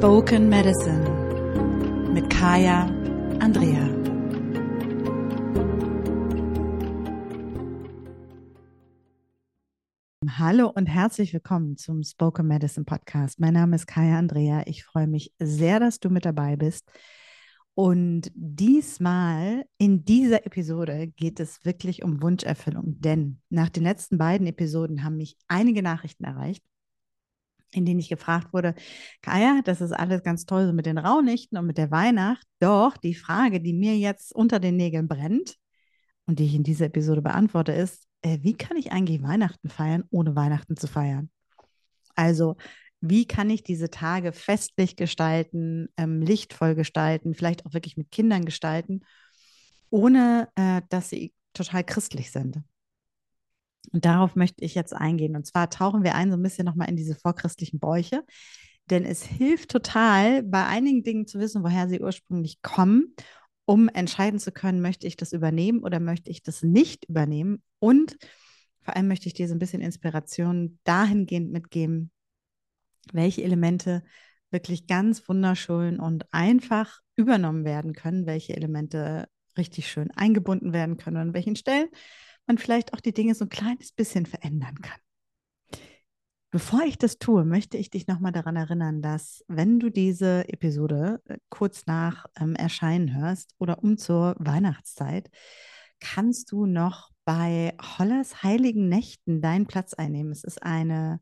Spoken Medicine mit Kaya Andrea. Hallo und herzlich willkommen zum Spoken Medicine Podcast. Mein Name ist Kaya Andrea. Ich freue mich sehr, dass du mit dabei bist. Und diesmal in dieser Episode geht es wirklich um Wunscherfüllung, denn nach den letzten beiden Episoden haben mich einige Nachrichten erreicht in denen ich gefragt wurde, Kaya, das ist alles ganz toll so mit den Raunichten und mit der Weihnacht. Doch die Frage, die mir jetzt unter den Nägeln brennt und die ich in dieser Episode beantworte, ist, äh, wie kann ich eigentlich Weihnachten feiern, ohne Weihnachten zu feiern? Also, wie kann ich diese Tage festlich gestalten, ähm, lichtvoll gestalten, vielleicht auch wirklich mit Kindern gestalten, ohne äh, dass sie total christlich sind? Und darauf möchte ich jetzt eingehen. Und zwar tauchen wir ein so ein bisschen nochmal in diese vorchristlichen Bräuche. Denn es hilft total, bei einigen Dingen zu wissen, woher sie ursprünglich kommen, um entscheiden zu können, möchte ich das übernehmen oder möchte ich das nicht übernehmen. Und vor allem möchte ich dir so ein bisschen Inspiration dahingehend mitgeben, welche Elemente wirklich ganz wunderschön und einfach übernommen werden können, welche Elemente richtig schön eingebunden werden können und an welchen Stellen man vielleicht auch die Dinge so ein kleines bisschen verändern kann. Bevor ich das tue, möchte ich dich nochmal daran erinnern, dass wenn du diese Episode äh, kurz nach ähm, Erscheinen hörst oder um zur Weihnachtszeit, kannst du noch bei Hollers Heiligen Nächten deinen Platz einnehmen. Es ist eine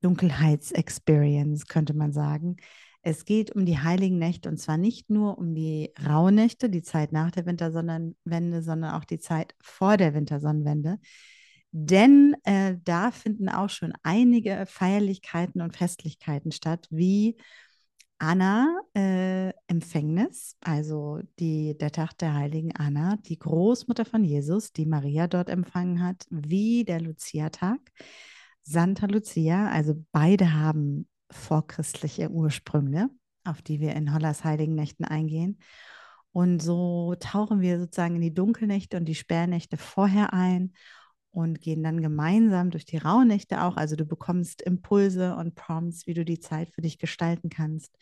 Dunkelheitsexperience, könnte man sagen. Es geht um die heiligen Nächte und zwar nicht nur um die Rauhnächte, die Zeit nach der Wintersonnenwende, sondern auch die Zeit vor der Wintersonnenwende. Denn äh, da finden auch schon einige Feierlichkeiten und Festlichkeiten statt, wie Anna äh, Empfängnis, also die, der Tag der heiligen Anna, die Großmutter von Jesus, die Maria dort empfangen hat, wie der Lucia-Tag, Santa Lucia, also beide haben vorchristliche Ursprünge, auf die wir in Hollas Heiligen Nächten eingehen. Und so tauchen wir sozusagen in die Dunkelnächte und die Sperrnächte vorher ein und gehen dann gemeinsam durch die Rauhnächte auch. Also du bekommst Impulse und Prompts, wie du die Zeit für dich gestalten kannst.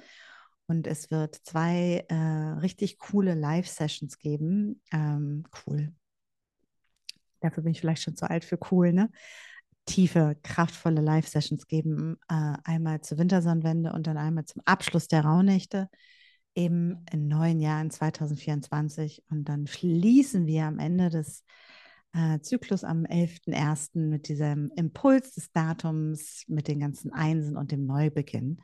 Und es wird zwei äh, richtig coole Live-Sessions geben. Ähm, cool. Dafür bin ich vielleicht schon zu alt für cool, ne? Tiefe, kraftvolle Live-Sessions geben. Äh, einmal zur Wintersonnenwende und dann einmal zum Abschluss der Rauhnächte im neuen Jahr in 2024. Und dann schließen wir am Ende des äh, Zyklus am 11.01. mit diesem Impuls des Datums, mit den ganzen Einsen und dem Neubeginn.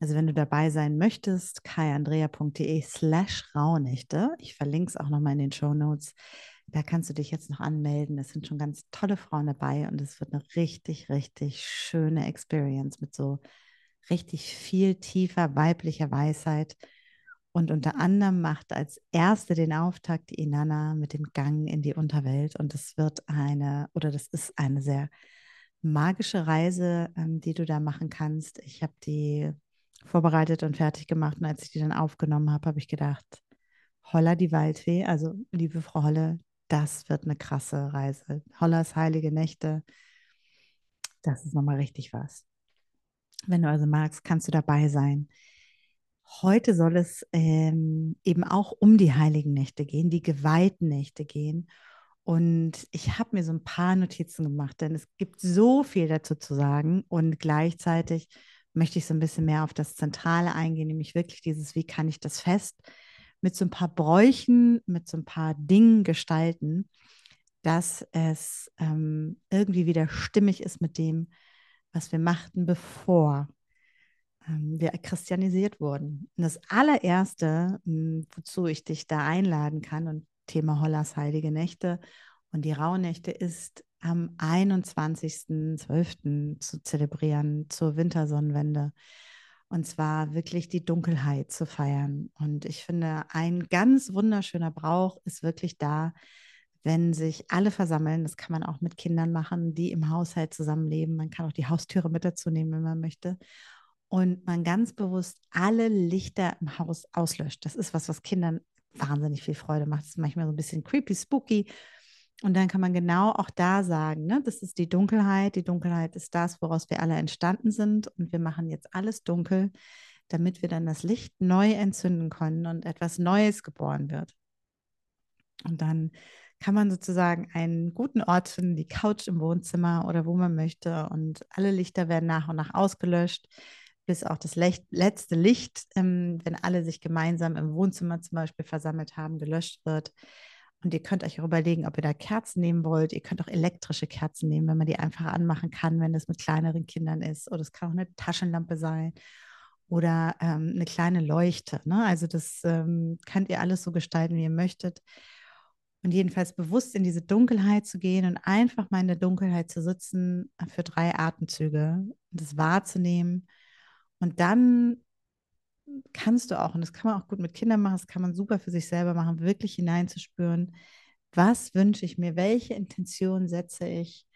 Also wenn du dabei sein möchtest, kaiandrea.de slash Rauhnächte. Ich verlinke es auch nochmal in den Show Notes. Da kannst du dich jetzt noch anmelden. Es sind schon ganz tolle Frauen dabei und es wird eine richtig, richtig schöne Experience mit so richtig viel tiefer weiblicher Weisheit. Und unter anderem macht als erste den Auftakt die Inanna mit dem Gang in die Unterwelt. Und es wird eine, oder das ist eine sehr magische Reise, ähm, die du da machen kannst. Ich habe die vorbereitet und fertig gemacht. Und als ich die dann aufgenommen habe, habe ich gedacht, Holla die Waldfee, also liebe Frau Holle, das wird eine krasse Reise. Hollers heilige Nächte, das ist nochmal richtig was. Wenn du also magst, kannst du dabei sein. Heute soll es ähm, eben auch um die heiligen Nächte gehen, die geweihten Nächte gehen. Und ich habe mir so ein paar Notizen gemacht, denn es gibt so viel dazu zu sagen. Und gleichzeitig möchte ich so ein bisschen mehr auf das Zentrale eingehen, nämlich wirklich dieses, wie kann ich das fest mit so ein paar Bräuchen, mit so ein paar Dingen gestalten, dass es ähm, irgendwie wieder stimmig ist mit dem, was wir machten, bevor ähm, wir christianisiert wurden. Und das allererste, hm, wozu ich dich da einladen kann, und Thema Hollas Heilige Nächte und die Rauhnächte ist am 21.12. zu zelebrieren zur Wintersonnenwende. Und zwar wirklich die Dunkelheit zu feiern. Und ich finde, ein ganz wunderschöner Brauch ist wirklich da, wenn sich alle versammeln. Das kann man auch mit Kindern machen, die im Haushalt zusammenleben. Man kann auch die Haustüre mit dazu nehmen, wenn man möchte. Und man ganz bewusst alle Lichter im Haus auslöscht. Das ist was, was Kindern wahnsinnig viel Freude macht. Das ist manchmal so ein bisschen creepy, spooky. Und dann kann man genau auch da sagen, ne, das ist die Dunkelheit. Die Dunkelheit ist das, woraus wir alle entstanden sind. Und wir machen jetzt alles dunkel. damit wir dann das Licht neu entzünden können und etwas Neues geboren wird. Und dann kann man sozusagen einen guten Ort finden, die Couch im Wohnzimmer oder wo man möchte. Und alle Lichter werden nach und nach ausgelöscht, bis auch das letzte Licht, ähm, wenn alle sich gemeinsam im Wohnzimmer zum Beispiel versammelt haben, gelöscht wird. Und ihr könnt euch auch überlegen, ob ihr da Kerzen nehmen wollt. Ihr könnt auch elektrische Kerzen nehmen, wenn man die einfach anmachen kann, wenn das mit kleineren Kindern ist. Oder es kann auch eine Taschenlampe sein oder ähm, eine kleine Leuchte. Ne? Also das ähm, könnt ihr alles so gestalten, wie ihr möchtet. Und jedenfalls bewusst in diese Dunkelheit zu gehen und einfach mal in der Dunkelheit zu sitzen für drei Atemzüge und das wahrzunehmen. Und dann kannst du auch, und das kann man auch gut mit Kindern machen, das kann man super für sich selber machen, wirklich hineinzuspüren, was wünsche ich mir, welche Intention setze ich,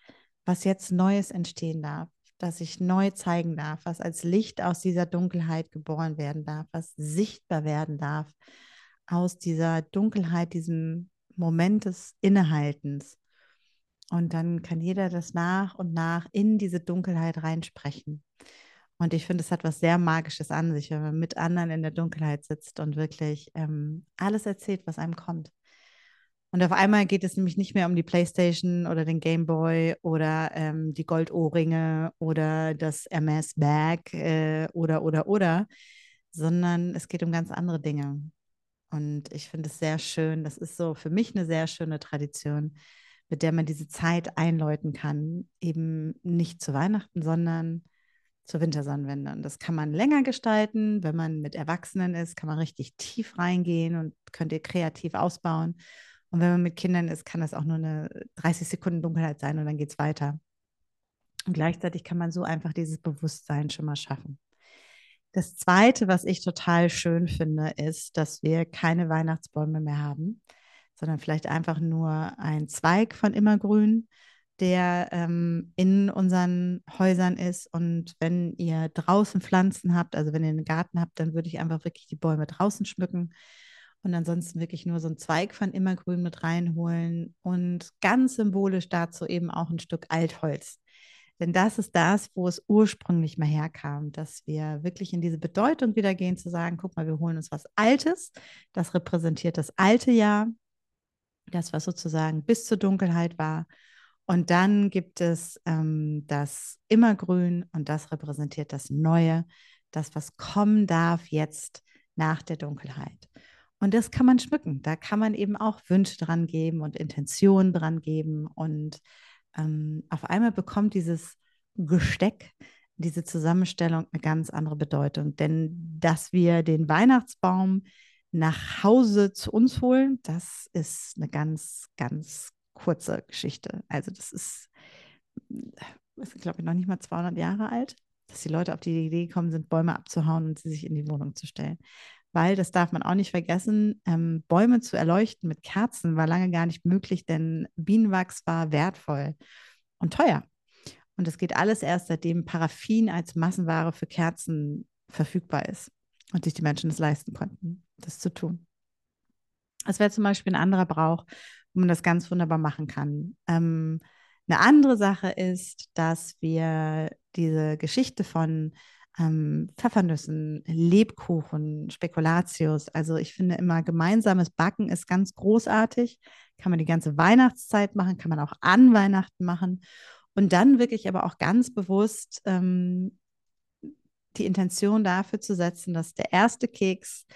was jetzt Neues entstehen darf, dass ich neu zeigen darf, was als Licht aus dieser Dunkelheit geboren werden darf, was sichtbar werden darf aus dieser Dunkelheit, diesem Moment des Innehaltens. Und dann kann jeder das nach und nach in diese Dunkelheit reinsprechen. Und ich finde, es hat was sehr Magisches an sich, wenn man mit anderen in der Dunkelheit sitzt und wirklich ähm, alles erzählt, was einem kommt. Und auf einmal geht es nämlich nicht mehr um die Playstation oder den Gameboy oder ähm, die Goldohrringe oder das MS Bag äh, oder, oder, oder, sondern es geht um ganz andere Dinge. Und ich finde es sehr schön. Das ist so für mich eine sehr schöne Tradition, mit der man diese Zeit einläuten kann. Eben nicht zu Weihnachten, sondern zur Wintersonnenwende. Und das kann man länger gestalten. Wenn man mit Erwachsenen ist, kann man richtig tief reingehen und könnt ihr kreativ ausbauen. Und wenn man mit Kindern ist, kann das auch nur eine 30 Sekunden Dunkelheit sein und dann geht es weiter. Und gleichzeitig kann man so einfach dieses Bewusstsein schon mal schaffen. Das Zweite, was ich total schön finde, ist, dass wir keine Weihnachtsbäume mehr haben, sondern vielleicht einfach nur ein Zweig von Immergrün, der ähm, in unseren Häusern ist. Und wenn ihr draußen Pflanzen habt, also wenn ihr einen Garten habt, dann würde ich einfach wirklich die Bäume draußen schmücken und ansonsten wirklich nur so einen Zweig von Immergrün mit reinholen und ganz symbolisch dazu eben auch ein Stück Altholz. Denn das ist das, wo es ursprünglich mal herkam, dass wir wirklich in diese Bedeutung wieder gehen, zu sagen, guck mal, wir holen uns was Altes, das repräsentiert das alte Jahr, das, was sozusagen bis zur Dunkelheit war. Und dann gibt es ähm, das Immergrün und das repräsentiert das Neue, das, was kommen darf jetzt nach der Dunkelheit. Und das kann man schmücken. Da kann man eben auch Wünsche dran geben und Intentionen dran geben und ähm, auf einmal bekommt dieses Gesteck, diese Zusammenstellung eine ganz andere Bedeutung. Denn dass wir den Weihnachtsbaum nach Hause zu uns holen, das ist eine ganz, ganz kurze Geschichte. Also das ist, ist glaube ich, noch nicht mal 200 Jahre alt, dass die Leute auf die Idee gekommen sind, Bäume abzuhauen und sie sich in die Wohnung zu stellen weil, das darf man auch nicht vergessen, ähm, Bäume zu erleuchten mit Kerzen war lange gar nicht möglich, denn Bienenwachs war wertvoll und teuer. Und das geht alles erst, seitdem Paraffin als Massenware für Kerzen verfügbar ist und sich die Menschen es leisten konnten, das zu tun. Das wäre zum Beispiel ein anderer Brauch, wo man das ganz wunderbar machen kann. Ähm, eine andere Sache ist, dass wir diese Geschichte von ähm, Pfeffernüssen, Lebkuchen, Spekulatius. Also ich finde immer, gemeinsames Backen ist ganz großartig. Kann man die ganze Weihnachtszeit machen, kann man auch an Weihnachten machen. Und dann wirklich aber auch ganz bewusst ähm, die Intention dafür zu setzen, dass der erste Keks,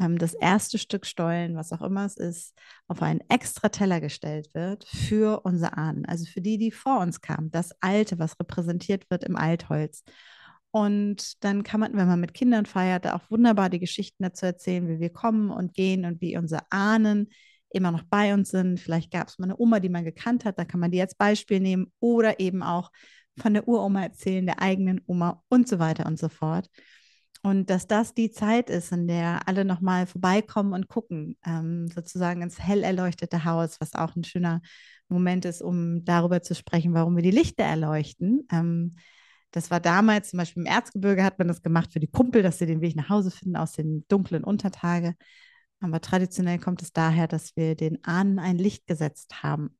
ähm, das erste Stück Stollen, was auch immer es ist, auf einen extra Teller gestellt wird für unsere Ahnen, also für die, die vor uns kamen. Das Alte, was repräsentiert wird im Altholz. Und dann kann man, wenn man mit Kindern feiert, auch wunderbar die Geschichten dazu erzählen, wie wir kommen und gehen und wie unsere Ahnen immer noch bei uns sind. Vielleicht gab es mal eine Oma, die man gekannt hat, da kann man die als Beispiel nehmen oder eben auch von der Uroma erzählen, der eigenen Oma und so weiter und so fort. Und dass das die Zeit ist, in der alle nochmal vorbeikommen und gucken, ähm, sozusagen ins hell erleuchtete Haus, was auch ein schöner Moment ist, um darüber zu sprechen, warum wir die Lichter erleuchten. Ähm, das war damals, zum Beispiel im Erzgebirge hat man das gemacht für die Kumpel, dass sie den Weg nach Hause finden aus den dunklen Untertage. Aber traditionell kommt es daher, dass wir den Ahnen ein Licht gesetzt haben.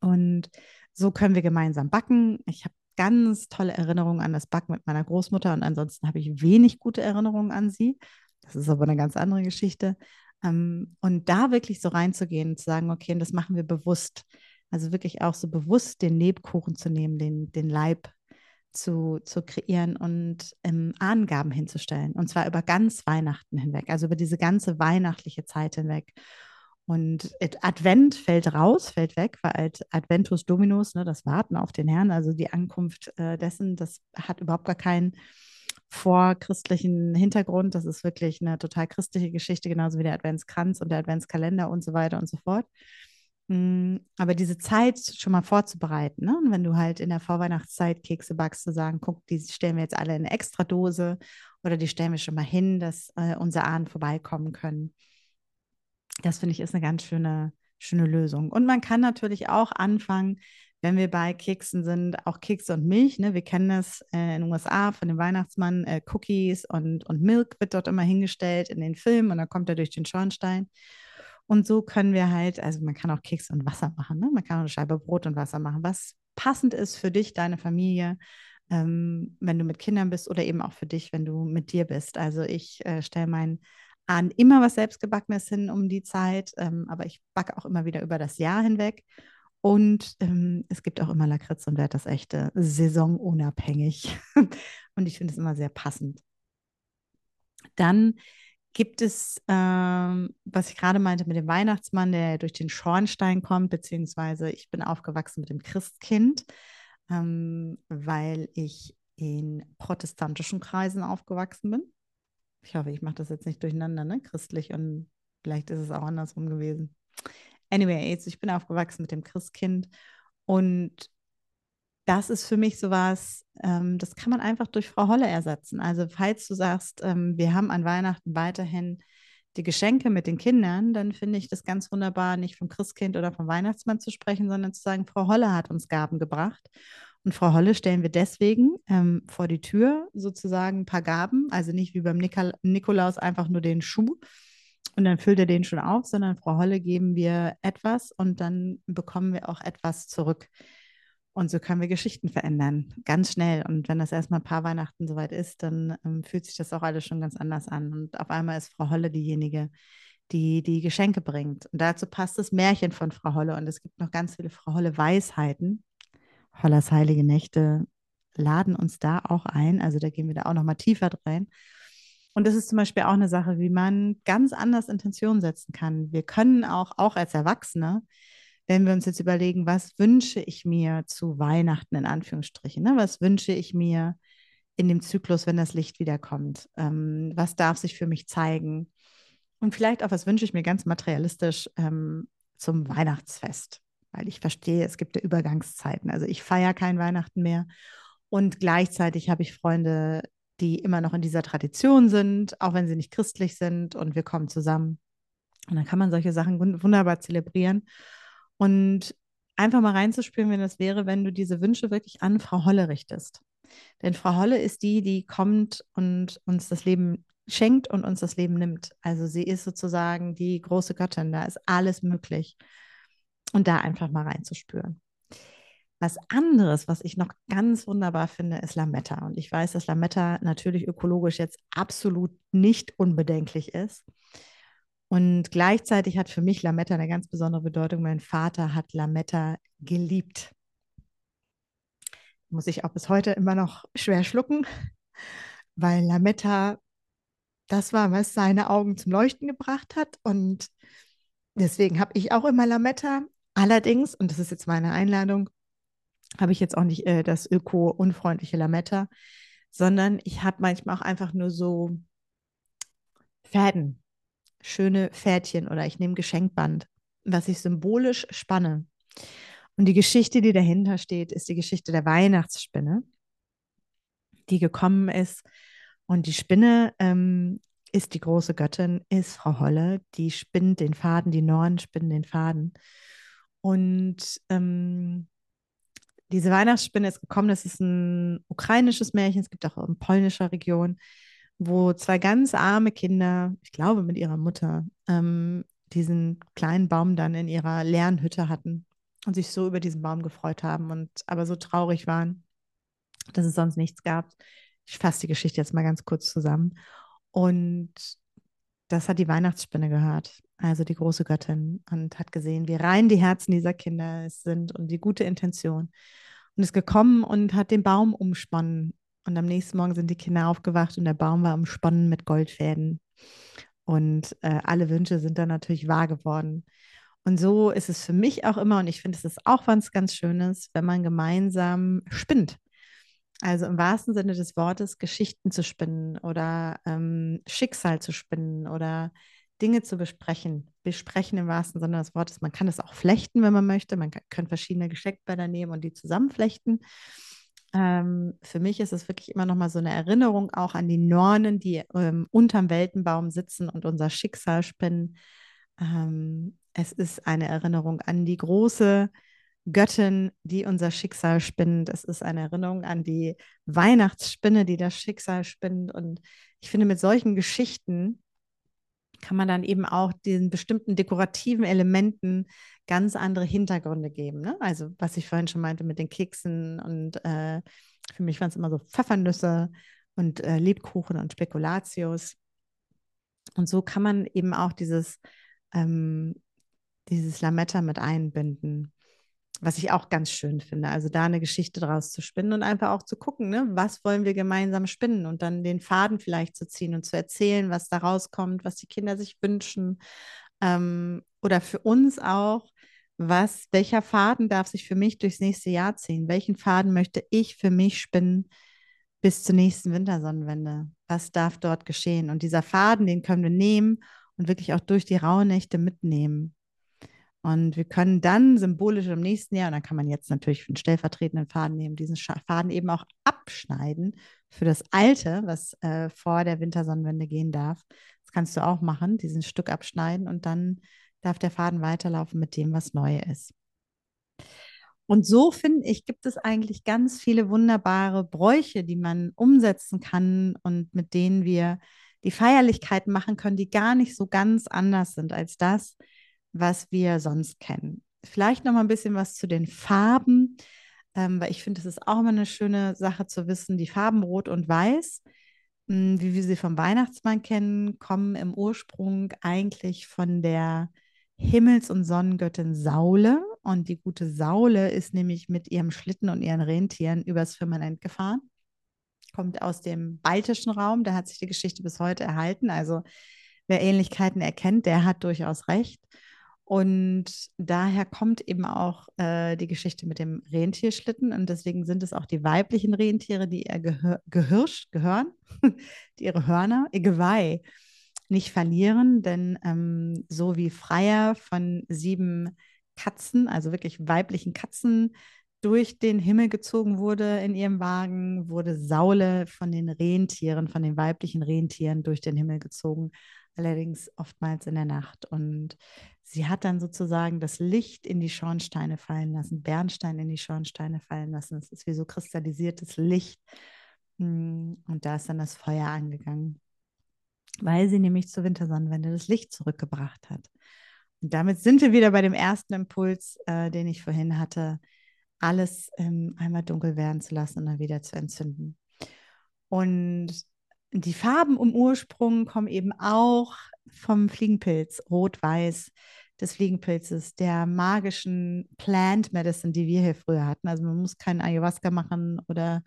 Und so können wir gemeinsam backen. Ich habe ganz tolle Erinnerungen an das Backen mit meiner Großmutter und ansonsten habe ich wenig gute Erinnerungen an sie. Das ist aber eine ganz andere Geschichte. Ähm, und da wirklich so reinzugehen und zu sagen, okay, und das machen wir bewusst. Also wirklich auch so bewusst den Lebkuchen zu nehmen, den, den Leib zu, zu kreieren und ähm, Angaben hinzustellen. Und zwar über ganz Weihnachten hinweg, also über diese ganze weihnachtliche Zeit hinweg. Und Advent fällt raus, fällt weg, weil Adventus Dominus, ne, das Warten auf den Herrn, also die Ankunft äh, dessen, das hat überhaupt gar keinen vorchristlichen Hintergrund. Das ist wirklich eine total christliche Geschichte, genauso wie der Adventskranz und der Adventskalender und so weiter und so fort. Mm, aber diese Zeit schon mal vorzubereiten, ne? Und wenn du halt in der Vorweihnachtszeit Kekse backst, zu sagen, guck, die stellen wir jetzt alle in eine Extradose oder die stellen wir schon mal hin, dass äh, unsere Ahnen vorbeikommen können. Das finde ich ist eine ganz schöne, schöne Lösung. Und man kann natürlich auch anfangen, wenn wir bei Keksen sind, auch Kekse und Milch. Ne? Wir kennen das äh, in den USA von dem Weihnachtsmann, äh, Cookies und, und Milk wird dort immer hingestellt in den Filmen und dann kommt er durch den Schornstein. Und so können wir halt, also man kann auch Keks und Wasser machen, ne? man kann auch eine Scheibe Brot und Wasser machen, was passend ist für dich, deine Familie, ähm, wenn du mit Kindern bist oder eben auch für dich, wenn du mit dir bist. Also ich äh, stelle meinen Ahnen immer was Selbstgebackenes hin um die Zeit, ähm, aber ich backe auch immer wieder über das Jahr hinweg. Und ähm, es gibt auch immer Lakritz und werde das echte saisonunabhängig. und ich finde es immer sehr passend. Dann Gibt es, ähm, was ich gerade meinte mit dem Weihnachtsmann, der durch den Schornstein kommt, beziehungsweise ich bin aufgewachsen mit dem Christkind, ähm, weil ich in protestantischen Kreisen aufgewachsen bin. Ich hoffe, ich mache das jetzt nicht durcheinander, ne? Christlich und vielleicht ist es auch andersrum gewesen. Anyway, ich bin aufgewachsen mit dem Christkind und das ist für mich sowas, ähm, das kann man einfach durch Frau Holle ersetzen. Also falls du sagst, ähm, wir haben an Weihnachten weiterhin die Geschenke mit den Kindern, dann finde ich das ganz wunderbar, nicht vom Christkind oder vom Weihnachtsmann zu sprechen, sondern zu sagen, Frau Holle hat uns Gaben gebracht. Und Frau Holle stellen wir deswegen ähm, vor die Tür sozusagen ein paar Gaben, also nicht wie beim Nikol Nikolaus einfach nur den Schuh und dann füllt er den schon auf, sondern Frau Holle geben wir etwas und dann bekommen wir auch etwas zurück. Und so können wir Geschichten verändern, ganz schnell. Und wenn das erstmal ein paar Weihnachten soweit ist, dann ähm, fühlt sich das auch alles schon ganz anders an. Und auf einmal ist Frau Holle diejenige, die die Geschenke bringt. Und dazu passt das Märchen von Frau Holle. Und es gibt noch ganz viele Frau Holle Weisheiten. Hollers heilige Nächte laden uns da auch ein. Also da gehen wir da auch noch mal tiefer rein. Und das ist zum Beispiel auch eine Sache, wie man ganz anders Intentionen setzen kann. Wir können auch, auch als Erwachsene, wenn wir uns jetzt überlegen, was wünsche ich mir zu Weihnachten in Anführungsstrichen, ne? was wünsche ich mir in dem Zyklus, wenn das Licht wiederkommt, ähm, was darf sich für mich zeigen und vielleicht auch, was wünsche ich mir ganz materialistisch ähm, zum Weihnachtsfest, weil ich verstehe, es gibt ja Übergangszeiten, also ich feiere kein Weihnachten mehr und gleichzeitig habe ich Freunde, die immer noch in dieser Tradition sind, auch wenn sie nicht christlich sind und wir kommen zusammen. Und dann kann man solche Sachen wunderbar zelebrieren. Und einfach mal reinzuspüren, wenn das wäre, wenn du diese Wünsche wirklich an Frau Holle richtest. Denn Frau Holle ist die, die kommt und uns das Leben schenkt und uns das Leben nimmt. Also sie ist sozusagen die große Göttin, da ist alles möglich. Und da einfach mal reinzuspüren. Was anderes, was ich noch ganz wunderbar finde, ist Lametta. Und ich weiß, dass Lametta natürlich ökologisch jetzt absolut nicht unbedenklich ist. Und gleichzeitig hat für mich Lametta eine ganz besondere Bedeutung. Mein Vater hat Lametta geliebt. Muss ich auch bis heute immer noch schwer schlucken, weil Lametta das war, was seine Augen zum Leuchten gebracht hat. Und deswegen habe ich auch immer Lametta. Allerdings, und das ist jetzt meine Einladung, habe ich jetzt auch nicht äh, das öko-unfreundliche Lametta, sondern ich habe manchmal auch einfach nur so Fäden, schöne Pferdchen oder ich nehme Geschenkband, was ich symbolisch spanne. Und die Geschichte, die dahinter steht, ist die Geschichte der Weihnachtsspinne, die gekommen ist. Und die Spinne ähm, ist die große Göttin, ist Frau Holle, die spinnt den Faden, die Nornen spinnen den Faden. Und ähm, diese Weihnachtsspinne ist gekommen, das ist ein ukrainisches Märchen, es gibt auch in polnischer Region wo zwei ganz arme Kinder, ich glaube mit ihrer Mutter, ähm, diesen kleinen Baum dann in ihrer leeren Hütte hatten und sich so über diesen Baum gefreut haben und aber so traurig waren, dass es sonst nichts gab. Ich fasse die Geschichte jetzt mal ganz kurz zusammen. Und das hat die Weihnachtsspinne gehört, also die große Göttin, und hat gesehen, wie rein die Herzen dieser Kinder sind und die gute Intention. Und ist gekommen und hat den Baum umsponnen. Und am nächsten Morgen sind die Kinder aufgewacht und der Baum war umsponnen mit Goldfäden. Und äh, alle Wünsche sind dann natürlich wahr geworden. Und so ist es für mich auch immer, und ich finde, es ist auch was ganz Schönes, wenn man gemeinsam spinnt. Also im wahrsten Sinne des Wortes Geschichten zu spinnen oder ähm, Schicksal zu spinnen oder Dinge zu besprechen. Besprechen im wahrsten Sinne des Wortes. Man kann es auch flechten, wenn man möchte. Man kann, verschiedene Gesteckbänder nehmen und die zusammenflechten. Ähm, für mich ist es wirklich immer noch mal so eine Erinnerung auch an die Nornen, die ähm, unterm Weltenbaum sitzen und unser Schicksal spinnen. Ähm, es ist eine Erinnerung an die große Göttin, die unser Schicksal spinnt. Es ist eine Erinnerung an die Weihnachtsspinne, die das Schicksal spinnt. Und ich finde, mit solchen Geschichten kann man dann eben auch diesen bestimmten dekorativen Elementen ganz andere Hintergründe geben. Ne? Also, was ich vorhin schon meinte mit den Keksen und äh, für mich waren es immer so Pfeffernüsse und äh, Lebkuchen und Spekulatius. Und so kann man eben auch dieses, ähm, dieses Lametta mit einbinden was ich auch ganz schön finde. Also da eine Geschichte draus zu spinnen und einfach auch zu gucken, ne, was wollen wir gemeinsam spinnen und dann den Faden vielleicht zu ziehen und zu erzählen, was da rauskommt, was die Kinder sich wünschen. Ähm, oder für uns auch, was, welcher Faden darf sich für mich durchs nächste Jahr ziehen? Welchen Faden möchte ich für mich spinnen bis zur nächsten Wintersonnenwende? Was darf dort geschehen? Und dieser Faden, den können wir nehmen und wirklich auch durch die Rauhnächte mitnehmen. Und wir können dann symbolisch im nächsten Jahr, und dann kann man jetzt natürlich einen stellvertretenden Faden nehmen, diesen Faden eben auch abschneiden für das Alte, was äh, vor der Wintersonnenwende gehen darf. Das kannst du auch machen, diesen Stück abschneiden und dann darf der Faden weiterlaufen mit dem, was neu ist. Und so finde ich, gibt es eigentlich ganz viele wunderbare Bräuche, die man umsetzen kann und mit denen wir die Feierlichkeiten machen können, die gar nicht so ganz anders sind als das, was wir sonst kennen. Vielleicht noch mal ein bisschen was zu den Farben, ähm, weil ich finde, es ist auch immer eine schöne Sache zu wissen. Die Farben Rot und Weiß, mh, hm, wie wir sie vom Weihnachtsmann kennen, kommen im Ursprung eigentlich von der Himmels- und Sonnengöttin Saule. Und die gute Saule ist nämlich mit ihrem Schlitten und ihren Rentieren übers Firmament gefahren. Kommt aus dem baltischen Raum, da hat sich die Geschichte bis heute erhalten. Also wer Ähnlichkeiten erkennt, der hat durchaus recht. Und daher kommt eben auch äh, die Geschichte mit dem Rentierschlitten. Und deswegen sind es auch die weiblichen Rentiere, die ihr Gehör, Gehirsch gehören, die ihre Hörner, ihr Geweih nicht verlieren. Denn ähm, so wie Freier von sieben Katzen, also wirklich weiblichen Katzen, durch den Himmel gezogen wurde in ihrem Wagen, wurde Saule von den Rentieren, von den weiblichen Rentieren durch den Himmel gezogen allerdings oftmals in der Nacht. Und sie hat dann sozusagen das Licht in die Schornsteine fallen lassen, Bernstein in die Schornsteine fallen lassen. Es ist wie so kristallisiertes Licht. Mm, und da ist dann das Feuer angegangen, weil sie nämlich zur Wintersonnenwende das Licht zurückgebracht hat. Und damit sind wir wieder bei dem ersten Impuls, äh, den ich vorhin hatte, alles ähm, einmal dunkel werden zu lassen und dann wieder zu entzünden. Und die Farben im Ursprung kommen eben auch vom Fliegenpilz, rot-weiß des Fliegenpilzes, der magischen Plant Medicine, die wir hier früher hatten. Also man muss keinen Ayahuasca machen oder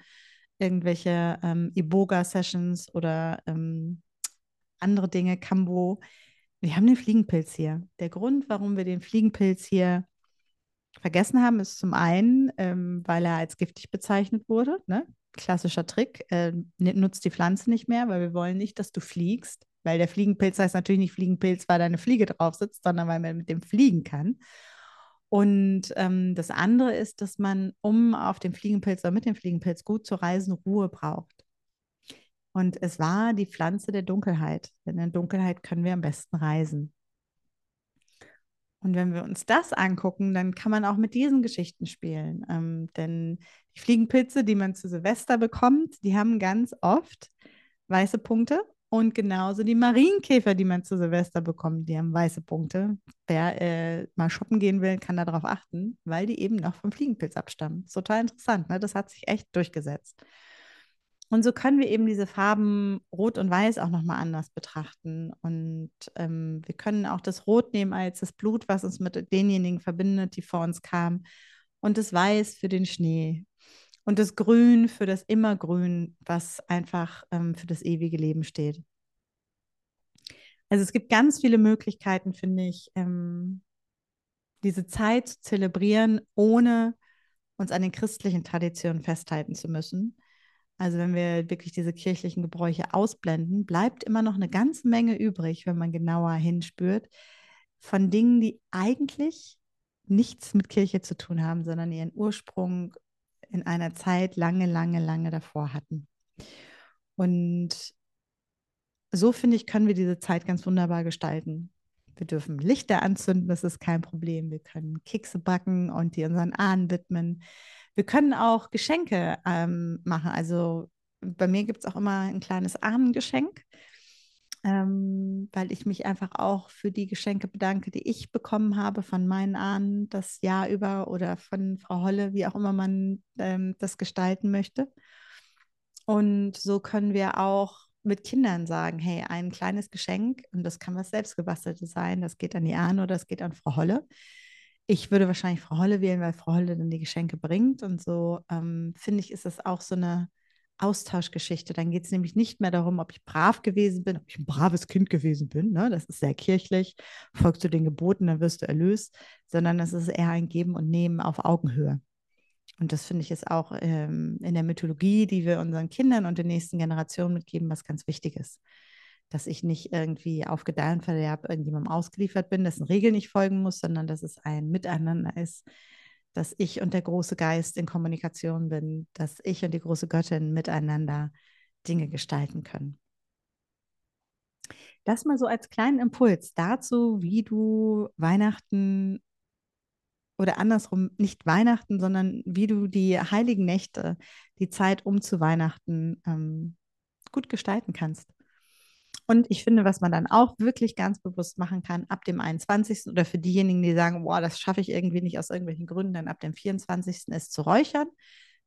irgendwelche ähm, Iboga-Sessions oder ähm, andere Dinge, Kambo. Wir haben den Fliegenpilz hier. Der Grund, warum wir den Fliegenpilz hier vergessen haben, ist zum einen, ähm, weil er als giftig bezeichnet wurde. Ne? klassischer Trick, äh, nutzt die Pflanze nicht mehr, weil wir wollen nicht, dass du fliegst, weil der Fliegenpilz heißt natürlich nicht Fliegenpilz, weil da eine Fliege drauf sitzt, sondern weil man mit dem fliegen kann. Und ähm, das andere ist, dass man, um auf dem Fliegenpilz oder mit dem Fliegenpilz gut zu reisen, Ruhe braucht. Und es war die Pflanze der Dunkelheit, denn in Dunkelheit können wir am besten reisen. Und wenn wir uns das angucken, dann kann man auch mit diesen Geschichten spielen. Ähm, denn die Fliegenpilze, die man zu Silvester bekommt, die haben ganz oft weiße Punkte und genauso die Marienkäfer, die man zu Silvester bekommt, die haben weiße Punkte. Wer äh, mal shoppen gehen will, kann darauf achten, weil die eben noch vom Fliegenpilz abstammen. Total interessant, ne? Das hat sich echt durchgesetzt. Und so können wir eben diese Farben Rot und Weiß auch nochmal anders betrachten. Und ähm, wir können auch das Rot nehmen als das Blut, was uns mit denjenigen verbindet, die vor uns kamen. Und das Weiß für den Schnee. Und das Grün für das Immergrün, was einfach ähm, für das ewige Leben steht. Also es gibt ganz viele Möglichkeiten, finde ich, ähm, diese Zeit zu zelebrieren, ohne uns an den christlichen Traditionen festhalten zu müssen. Also wenn wir wirklich diese kirchlichen Gebräuche ausblenden, bleibt immer noch eine ganze Menge übrig, wenn man genauer hinspürt, von Dingen, die eigentlich nichts mit Kirche zu tun haben, sondern ihren Ursprung in einer Zeit lange, lange, lange davor hatten. Und so finde ich, können wir diese Zeit ganz wunderbar gestalten. Wir dürfen Lichter anzünden, das ist kein Problem. Wir können Kekse backen und die unseren Ahnen widmen. Wir können auch Geschenke ähm, machen. Also bei mir gibt es auch immer ein kleines Ahnengeschenk, ähm, weil ich mich einfach auch für die Geschenke bedanke, die ich bekommen habe von meinen Ahnen das Jahr über oder von Frau Holle, wie auch immer man ähm, das gestalten möchte. Und so können wir auch mit Kindern sagen, hey, ein kleines Geschenk, und das kann was selbstgebasteltes sein, das geht an die Ahnen oder das geht an Frau Holle ich würde wahrscheinlich Frau Holle wählen, weil Frau Holle dann die Geschenke bringt. Und so ähm, finde ich, ist das auch so eine Austauschgeschichte. Dann geht es nämlich nicht mehr darum, ob ich brav gewesen bin, ob ich ein braves Kind gewesen bin. Ne? Das ist sehr kirchlich. Folgst du den Geboten, dann wirst du erlöst. Sondern es ist eher ein Geben und Nehmen auf Augenhöhe. Und das finde ich ist auch ähm, in der Mythologie, die wir unseren Kindern und den nächsten Generationen mitgeben, was ganz wichtig ist dass ich nicht irgendwie auf Gedeih irgendjemandem ausgeliefert bin, dessen Regeln nicht folgen muss, sondern dass es ein Miteinander ist, dass ich und der große Geist in Kommunikation bin, dass ich und die große Göttin miteinander Dinge gestalten können. Das mal so als kleinen Impuls dazu, wie du Weihnachten oder andersrum nicht Weihnachten, sondern wie du die heiligen Nächte, die Zeit um zu Weihnachten ähm, gut gestalten kannst. Und ich finde, was man dann auch wirklich ganz bewusst machen kann, ab dem 21. oder für diejenigen, die sagen, boah, das schaffe ich irgendwie nicht aus irgendwelchen Gründen, dann ab dem 24. ist zu räuchern.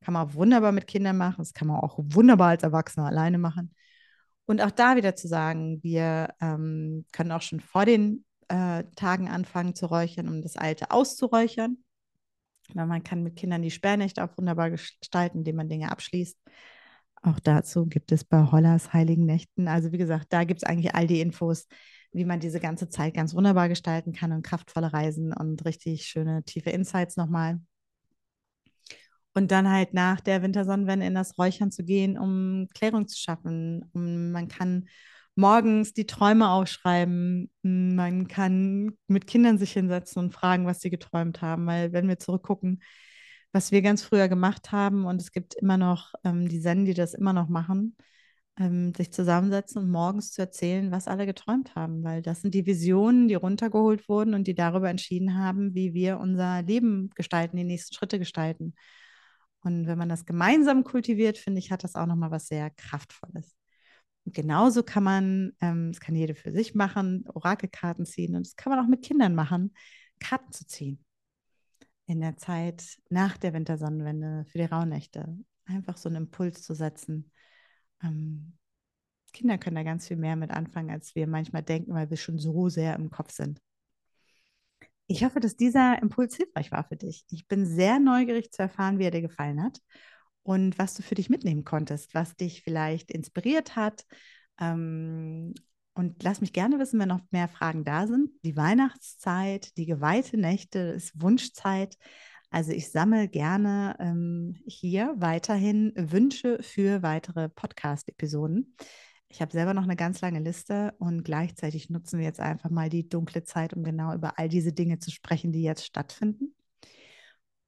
Kann man wunderbar mit Kindern machen. Das kann man auch wunderbar als Erwachsener alleine machen. Und auch da wieder zu sagen, wir ähm, können auch schon vor den äh, Tagen anfangen zu räuchern, um das Alte auszuräuchern. Man kann mit Kindern die Sperrnächte auch wunderbar gestalten, indem man Dinge abschließt. Auch dazu gibt es bei Hollers Heiligen Nächten. Also wie gesagt, da gibt es eigentlich all die Infos, wie man diese ganze Zeit ganz wunderbar gestalten kann und kraftvolle Reisen und richtig schöne tiefe Insights nochmal. Und dann halt nach der Wintersonnenwende in das Räuchern zu gehen, um Klärung zu schaffen. Um, man kann morgens die Träume aufschreiben. Man kann mit Kindern sich hinsetzen und fragen, was sie geträumt haben. Weil wenn wir zurückgucken, was wir ganz früher gemacht haben. Und es gibt immer noch ähm, die Zen, die das immer noch machen, ähm, sich zusammensetzen und morgens zu erzählen, was alle geträumt haben, weil das sind die Visionen, die runtergeholt wurden und die darüber entschieden haben, wie wir unser Leben gestalten, die nächsten Schritte gestalten. Und wenn man das gemeinsam kultiviert, finde ich, hat das auch nochmal was sehr Kraftvolles. Und genauso kann man, ähm, das kann jeder für sich machen, Orakelkarten ziehen und das kann man auch mit Kindern machen, Karten zu ziehen in der Zeit nach der Wintersonnenwende für die Rauhnächte einfach so einen Impuls zu setzen. Ähm, Kinder können da ganz viel mehr mit anfangen, als wir manchmal denken, weil wir schon so sehr im Kopf sind. Ich hoffe, dass dieser Impuls hilfreich war für dich. Ich bin sehr neugierig zu erfahren, wie er dir gefallen hat und was du für dich mitnehmen konntest, was dich vielleicht inspiriert hat, ähm, und lass mich gerne wissen, wenn noch mehr Fragen da sind. Die Weihnachtszeit, die geweihte Nächte ist Wunschzeit. Also ich sammle gerne ähm, hier weiterhin Wünsche für weitere Podcast-Episoden. Ich habe selber noch eine ganz lange Liste und gleichzeitig nutzen wir jetzt einfach mal die dunkle Zeit, um genau über all diese Dinge zu sprechen, die jetzt stattfinden.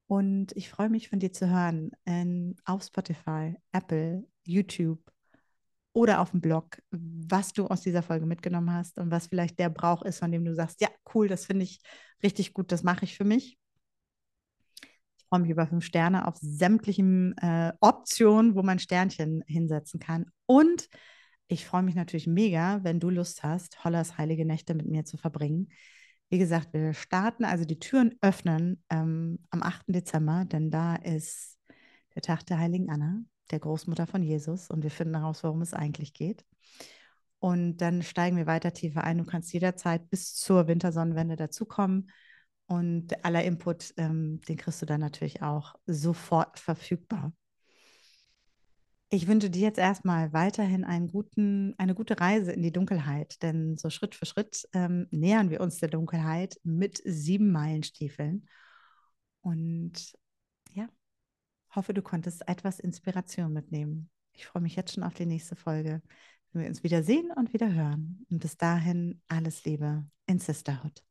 Und ich freue mich von dir zu hören in, auf Spotify, Apple, YouTube, oder auf dem Blog, was du aus dieser Folge mitgenommen hast und was vielleicht der Brauch ist, von dem du sagst, ja, cool, das finde ich richtig gut, das mache ich für mich. Ich freue mich über fünf Sterne auf sämtlichen äh, Optionen, wo man Sternchen hinsetzen kann. Und ich freue mich natürlich mega, wenn du Lust hast, Hollers heilige Nächte mit mir zu verbringen. Wie gesagt, wir starten, also die Türen öffnen ähm, am 8. Dezember, denn da ist der Tag der heiligen Anna, der Großmutter von Jesus, und wir finden heraus, worum es eigentlich geht. Und dann steigen wir weiter tiefer ein. Du kannst jederzeit bis zur Wintersonnenwende dazukommen. Und aller Input, ähm, den kriegst du dann natürlich auch sofort verfügbar. Ich wünsche dir jetzt erstmal weiterhin einen guten, eine gute Reise in die Dunkelheit, denn so Schritt für Schritt ähm, nähern wir uns der Dunkelheit mit sieben Meilenstiefeln. Und hoffe, du konntest etwas Inspiration mitnehmen. Ich freue mich jetzt schon auf die nächste Folge, wenn wir uns wieder sehen und wieder hören. Und bis dahin alles Liebe in Sisterhood.